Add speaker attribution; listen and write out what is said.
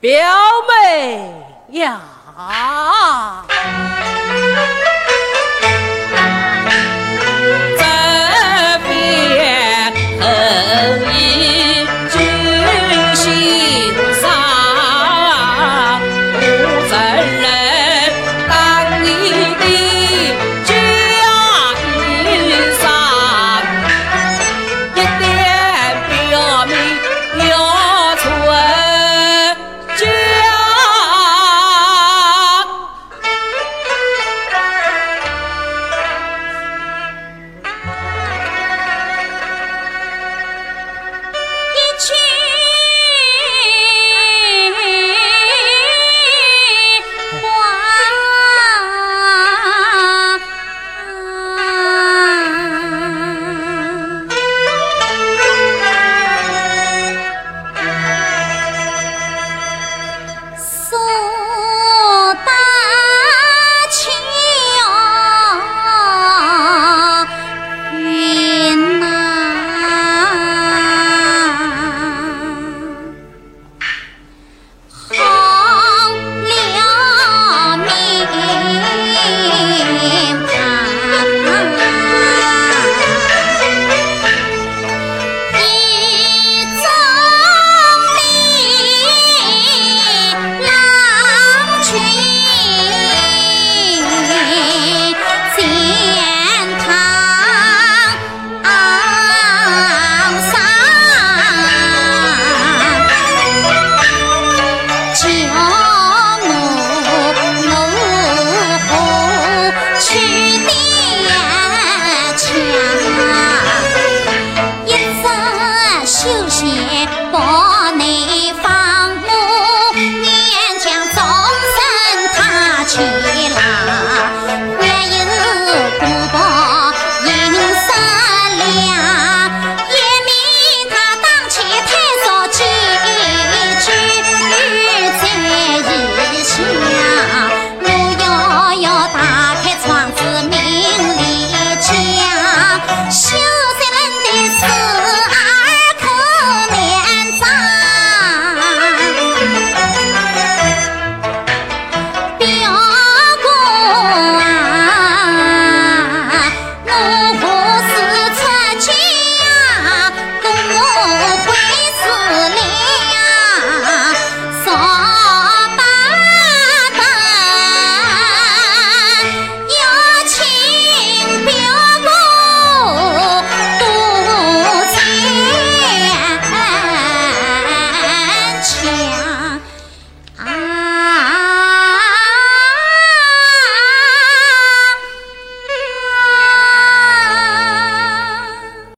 Speaker 1: 表妹呀。